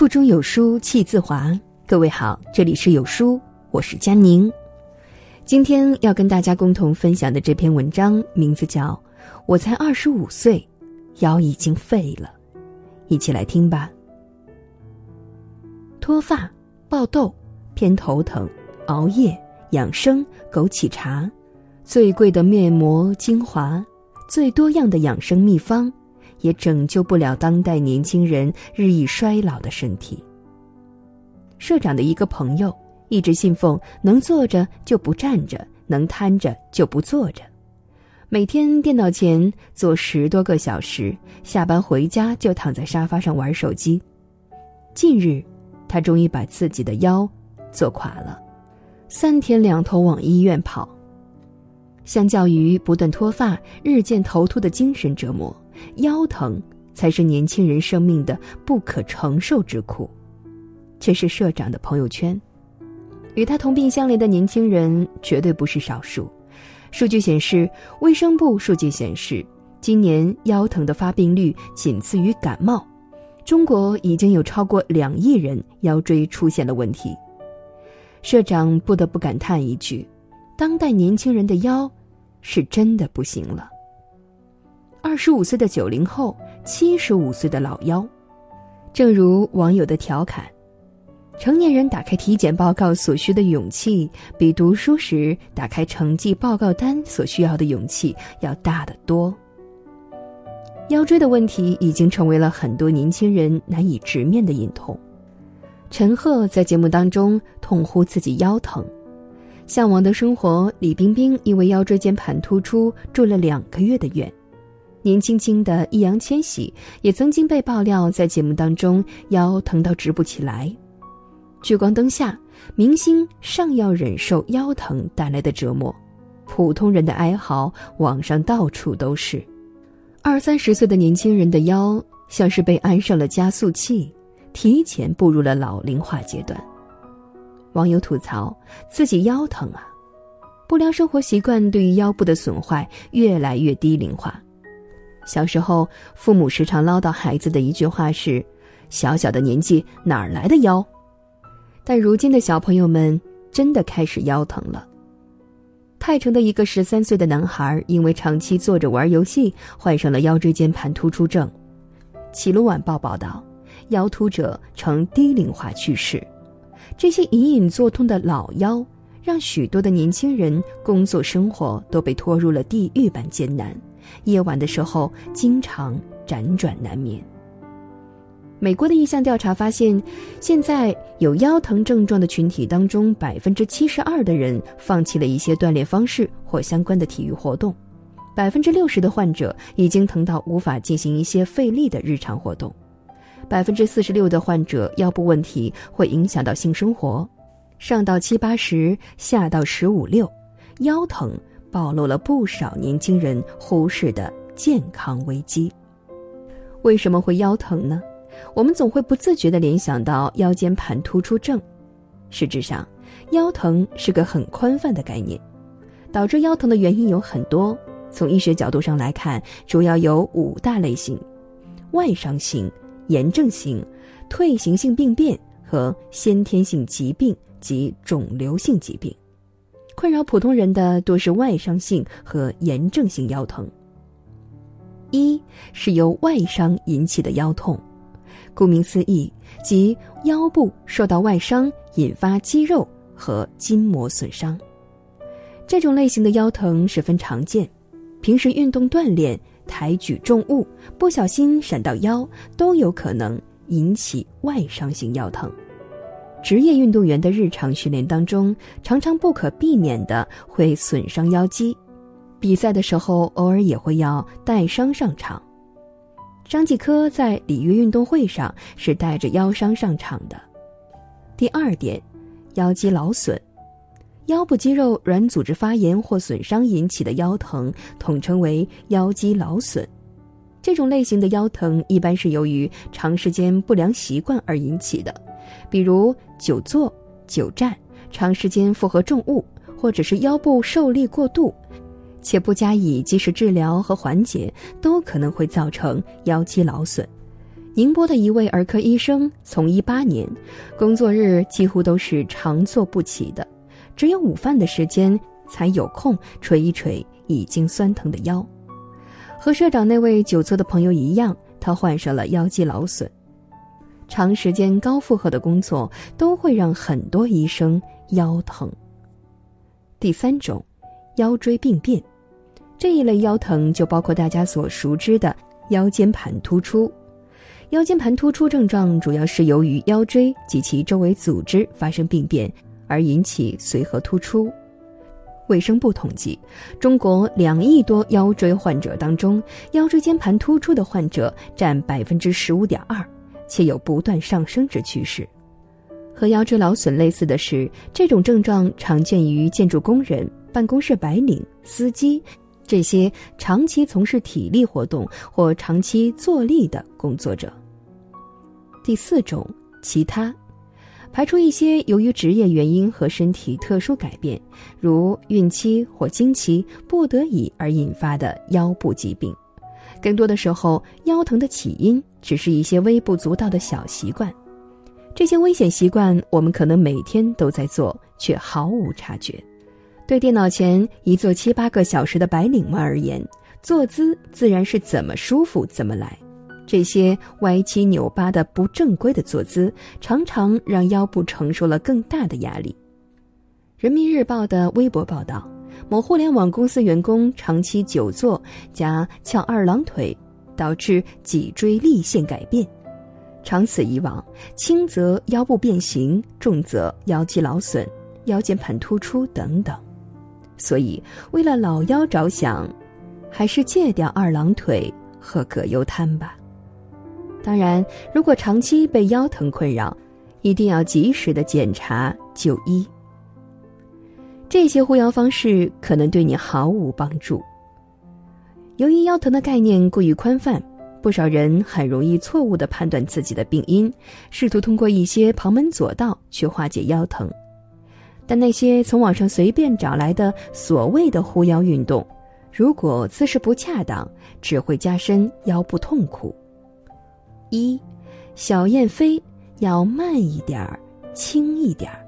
腹中有书气自华。各位好，这里是有书，我是佳宁。今天要跟大家共同分享的这篇文章，名字叫《我才二十五岁，腰已经废了》，一起来听吧。脱发、爆痘、偏头疼、熬夜、养生、枸杞茶，最贵的面膜、精华，最多样的养生秘方。也拯救不了当代年轻人日益衰老的身体。社长的一个朋友一直信奉能坐着就不站着，能瘫着就不坐着，每天电脑前坐十多个小时，下班回家就躺在沙发上玩手机。近日，他终于把自己的腰坐垮了，三天两头往医院跑。相较于不断脱发、日渐头秃的精神折磨。腰疼才是年轻人生命的不可承受之苦，这是社长的朋友圈。与他同病相怜的年轻人绝对不是少数。数据显示，卫生部数据显示，今年腰疼的发病率仅次于感冒。中国已经有超过两亿人腰椎出现了问题。社长不得不感叹一句：当代年轻人的腰，是真的不行了。二十五岁的九零后，七十五岁的老腰，正如网友的调侃：“成年人打开体检报告所需的勇气，比读书时打开成绩报告单所需要的勇气要大得多。”腰椎的问题已经成为了很多年轻人难以直面的隐痛。陈赫在节目当中痛呼自己腰疼，《向往的生活》李冰冰因为腰椎间盘突出住了两个月的院。年轻轻的易烊千玺也曾经被爆料在节目当中腰疼到直不起来。聚光灯下，明星尚要忍受腰疼带来的折磨，普通人的哀嚎网上到处都是。二三十岁的年轻人的腰像是被安上了加速器，提前步入了老龄化阶段。网友吐槽自己腰疼啊，不良生活习惯对于腰部的损坏越来越低龄化。小时候，父母时常唠叨孩子的一句话是：“小小的年纪哪来的腰？”但如今的小朋友们真的开始腰疼了。泰城的一个十三岁的男孩因为长期坐着玩游戏，患上了腰椎间盘突出症。齐鲁晚报报道，腰突者呈低龄化趋势。这些隐隐作痛的老腰，让许多的年轻人工作生活都被拖入了地狱般艰难。夜晚的时候，经常辗转难眠。美国的一项调查发现，现在有腰疼症状的群体当中，百分之七十二的人放弃了一些锻炼方式或相关的体育活动，百分之六十的患者已经疼到无法进行一些费力的日常活动，百分之四十六的患者腰部问题会影响到性生活，上到七八十，下到十五六，腰疼。暴露了不少年轻人忽视的健康危机。为什么会腰疼呢？我们总会不自觉地联想到腰间盘突出症。实质上，腰疼是个很宽泛的概念。导致腰疼的原因有很多。从医学角度上来看，主要有五大类型：外伤型、炎症性、退行性病变和先天性疾病及肿瘤性疾病。困扰普通人的多是外伤性和炎症性腰疼。一是由外伤引起的腰痛，顾名思义，即腰部受到外伤引发肌肉和筋膜损伤。这种类型的腰疼十分常见，平时运动锻炼、抬举重物不小心闪到腰，都有可能引起外伤性腰疼。职业运动员的日常训练当中，常常不可避免的会损伤腰肌，比赛的时候偶尔也会要带伤上场。张继科在里约运动会上是带着腰伤上场的。第二点，腰肌劳损，腰部肌肉软组织发炎或损伤引起的腰疼，统称为腰肌劳损。这种类型的腰疼一般是由于长时间不良习惯而引起的。比如久坐、久站、长时间负荷重物，或者是腰部受力过度，且不加以及时治疗和缓解，都可能会造成腰肌劳损。宁波的一位儿科医生，从医八年，工作日几乎都是长坐不起的，只有午饭的时间才有空捶一捶已经酸疼的腰。和社长那位久坐的朋友一样，他患上了腰肌劳损。长时间高负荷的工作都会让很多医生腰疼。第三种，腰椎病变，这一类腰疼就包括大家所熟知的腰间盘突出。腰间盘突出症状主要是由于腰椎及其周围组织发生病变而引起髓核突出。卫生部统计，中国两亿多腰椎患者当中，腰椎间盘突出的患者占百分之十五点二。且有不断上升之趋势。和腰椎劳损类似的是，这种症状常见于建筑工人、办公室白领、司机这些长期从事体力活动或长期坐立的工作者。第四种，其他，排除一些由于职业原因和身体特殊改变，如孕期或经期不得已而引发的腰部疾病。更多的时候，腰疼的起因只是一些微不足道的小习惯，这些危险习惯我们可能每天都在做，却毫无察觉。对电脑前一坐七八个小时的白领们而言，坐姿自然是怎么舒服怎么来。这些歪七扭八的不正规的坐姿，常常让腰部承受了更大的压力。人民日报的微博报道。某互联网公司员工长期久坐加翘二郎腿，导致脊椎立线改变。长此以往，轻则腰部变形，重则腰肌劳损、腰间盘突出等等。所以，为了老腰着想，还是戒掉二郎腿和葛优瘫吧。当然，如果长期被腰疼困扰，一定要及时的检查就医。这些护腰方式可能对你毫无帮助。由于腰疼的概念过于宽泛，不少人很容易错误地判断自己的病因，试图通过一些旁门左道去化解腰疼。但那些从网上随便找来的所谓的护腰运动，如果姿势不恰当，只会加深腰部痛苦。一，小燕飞要慢一点儿，轻一点儿。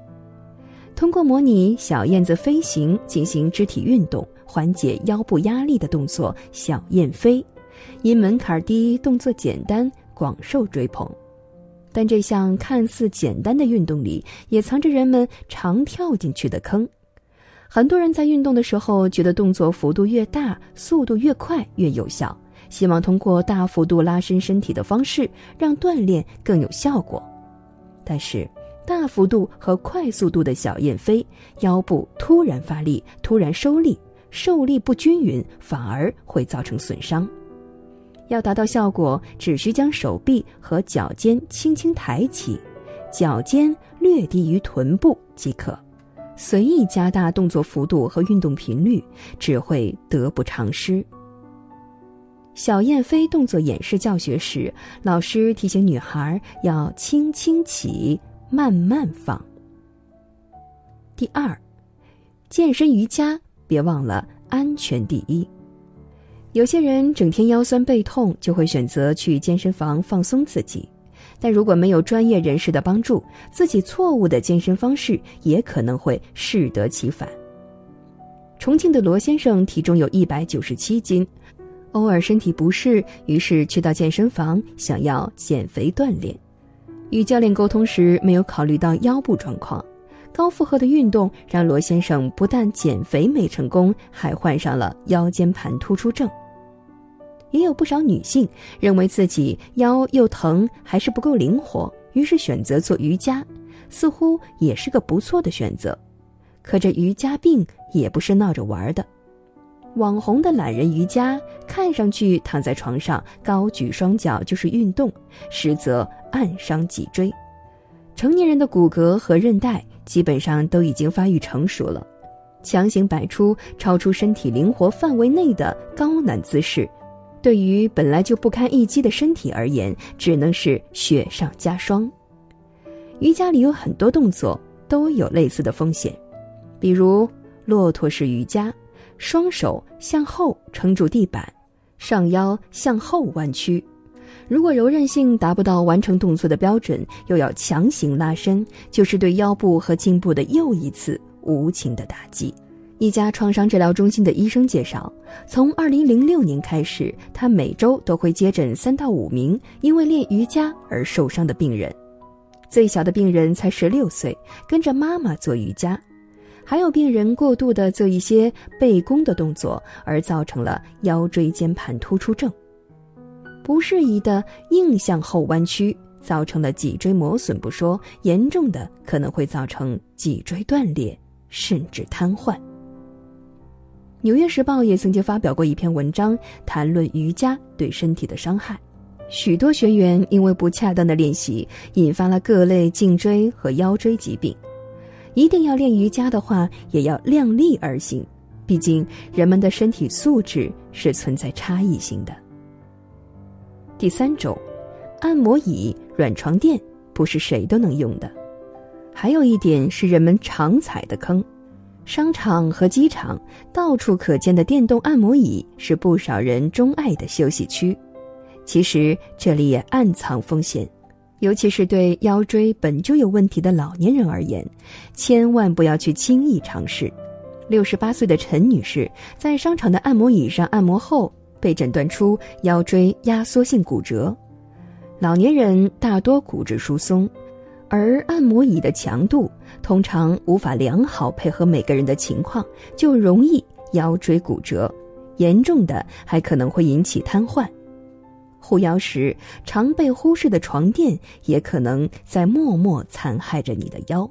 通过模拟小燕子飞行进行肢体运动，缓解腰部压力的动作“小燕飞”，因门槛低、动作简单，广受追捧。但这项看似简单的运动里，也藏着人们常跳进去的坑。很多人在运动的时候，觉得动作幅度越大、速度越快越有效，希望通过大幅度拉伸身体的方式，让锻炼更有效果。但是，大幅度和快速度的小燕飞，腰部突然发力、突然收力，受力不均匀，反而会造成损伤。要达到效果，只需将手臂和脚尖轻轻抬起，脚尖略低于臀部即可，随意加大动作幅度和运动频率，只会得不偿失。小燕飞动作演示教学时，老师提醒女孩要轻轻起。慢慢放。第二，健身瑜伽别忘了安全第一。有些人整天腰酸背痛，就会选择去健身房放松自己，但如果没有专业人士的帮助，自己错误的健身方式也可能会适得其反。重庆的罗先生体重有一百九十七斤，偶尔身体不适，于是去到健身房想要减肥锻炼。与教练沟通时，没有考虑到腰部状况，高负荷的运动让罗先生不但减肥没成功，还患上了腰间盘突出症。也有不少女性认为自己腰又疼，还是不够灵活，于是选择做瑜伽，似乎也是个不错的选择。可这瑜伽病也不是闹着玩的。网红的懒人瑜伽看上去躺在床上高举双脚就是运动，实则暗伤脊椎。成年人的骨骼和韧带基本上都已经发育成熟了，强行摆出超出身体灵活范围内的高难姿势，对于本来就不堪一击的身体而言，只能是雪上加霜。瑜伽里有很多动作都有类似的风险，比如骆驼式瑜伽。双手向后撑住地板，上腰向后弯曲，如果柔韧性达不到完成动作的标准，又要强行拉伸，就是对腰部和颈部的又一次无情的打击。一家创伤治疗中心的医生介绍，从2006年开始，他每周都会接诊三到五名因为练瑜伽而受伤的病人。最小的病人才十六岁，跟着妈妈做瑜伽；还有病人过度的做一些背弓的动作，而造成了腰椎间盘突出症。不适宜的硬向后弯曲，造成了脊椎磨损不说，严重的可能会造成脊椎断裂，甚至瘫痪。《纽约时报》也曾经发表过一篇文章，谈论瑜伽对身体的伤害。许多学员因为不恰当的练习，引发了各类颈椎和腰椎疾病。一定要练瑜伽的话，也要量力而行，毕竟人们的身体素质是存在差异性的。第三种，按摩椅、软床垫不是谁都能用的。还有一点是人们常踩的坑。商场和机场到处可见的电动按摩椅是不少人钟爱的休息区，其实这里也暗藏风险，尤其是对腰椎本就有问题的老年人而言，千万不要去轻易尝试。六十八岁的陈女士在商场的按摩椅上按摩后，被诊断出腰椎压缩性骨折。老年人大多骨质疏松。而按摩椅的强度通常无法良好配合每个人的情况，就容易腰椎骨折，严重的还可能会引起瘫痪。护腰时常被忽视的床垫也可能在默默残害着你的腰。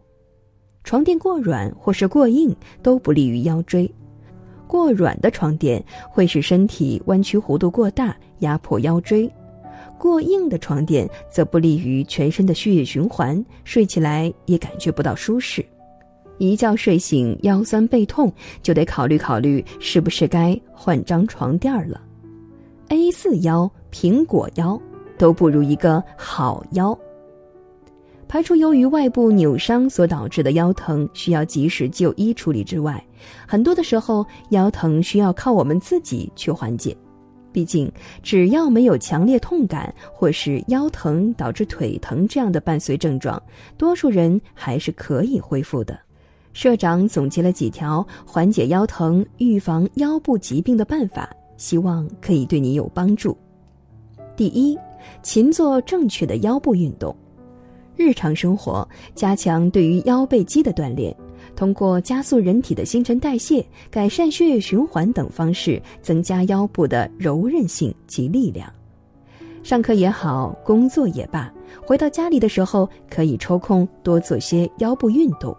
床垫过软或是过硬都不利于腰椎，过软的床垫会使身体弯曲弧度过大，压迫腰椎。过硬的床垫则不利于全身的血液循环，睡起来也感觉不到舒适。一觉睡醒腰酸背痛，就得考虑考虑是不是该换张床垫了。A 四腰、苹果腰都不如一个好腰。排除由于外部扭伤所导致的腰疼需要及时就医处理之外，很多的时候腰疼需要靠我们自己去缓解。毕竟，只要没有强烈痛感或是腰疼导致腿疼这样的伴随症状，多数人还是可以恢复的。社长总结了几条缓解腰疼、预防腰部疾病的办法，希望可以对你有帮助。第一，勤做正确的腰部运动，日常生活加强对于腰背肌的锻炼。通过加速人体的新陈代谢、改善血液循环等方式，增加腰部的柔韧性及力量。上课也好，工作也罢，回到家里的时候可以抽空多做些腰部运动。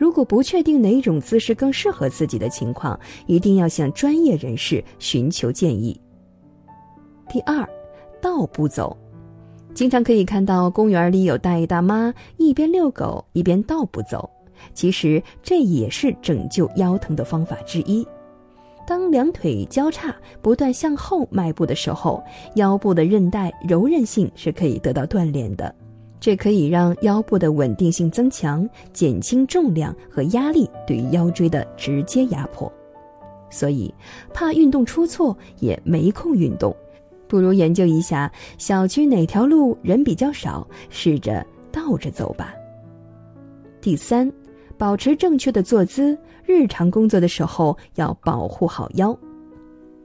如果不确定哪种姿势更适合自己的情况，一定要向专业人士寻求建议。第二，倒步走，经常可以看到公园里有大爷大妈一边遛狗一边倒步走。其实这也是拯救腰疼的方法之一。当两腿交叉不断向后迈步的时候，腰部的韧带柔韧性是可以得到锻炼的，这可以让腰部的稳定性增强，减轻重量和压力对于腰椎的直接压迫。所以，怕运动出错也没空运动，不如研究一下小区哪条路人比较少，试着倒着走吧。第三。保持正确的坐姿，日常工作的时候要保护好腰。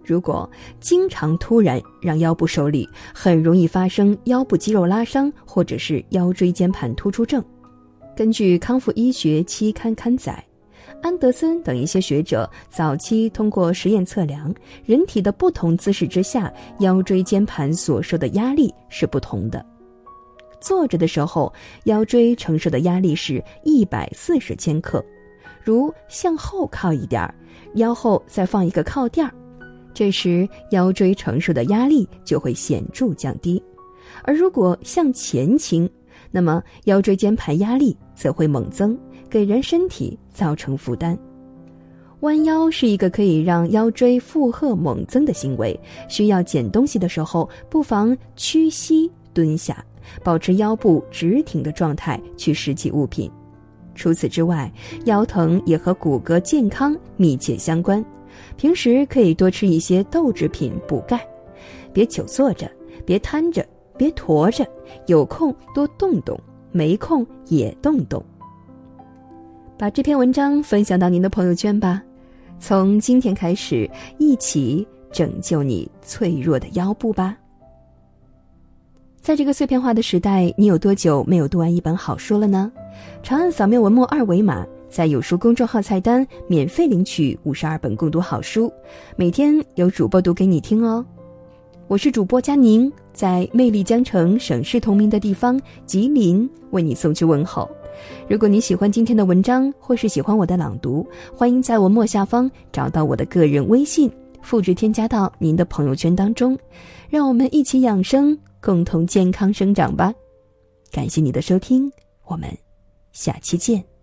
如果经常突然让腰部受力，很容易发生腰部肌肉拉伤或者是腰椎间盘突出症。根据康复医学期刊刊载，安德森等一些学者早期通过实验测量，人体的不同姿势之下，腰椎间盘所受的压力是不同的。坐着的时候，腰椎承受的压力是一百四十千克。如向后靠一点儿，腰后再放一个靠垫儿，这时腰椎承受的压力就会显著降低。而如果向前倾，那么腰椎间盘压力则会猛增，给人身体造成负担。弯腰是一个可以让腰椎负荷猛增的行为，需要捡东西的时候，不妨屈膝蹲下。保持腰部直挺的状态去拾起物品。除此之外，腰疼也和骨骼健康密切相关。平时可以多吃一些豆制品补钙，别久坐着，别瘫着，别驼着，有空多动动，没空也动动。把这篇文章分享到您的朋友圈吧，从今天开始，一起拯救你脆弱的腰部吧。在这个碎片化的时代，你有多久没有读完一本好书了呢？长按扫描文末二维码，在有书公众号菜单免费领取五十二本共读好书，每天有主播读给你听哦。我是主播佳宁，在魅力江城、省市同名的地方吉林为你送去问候。如果你喜欢今天的文章，或是喜欢我的朗读，欢迎在文末下方找到我的个人微信，复制添加到您的朋友圈当中，让我们一起养生，共同健康生长吧。感谢你的收听，我们下期见。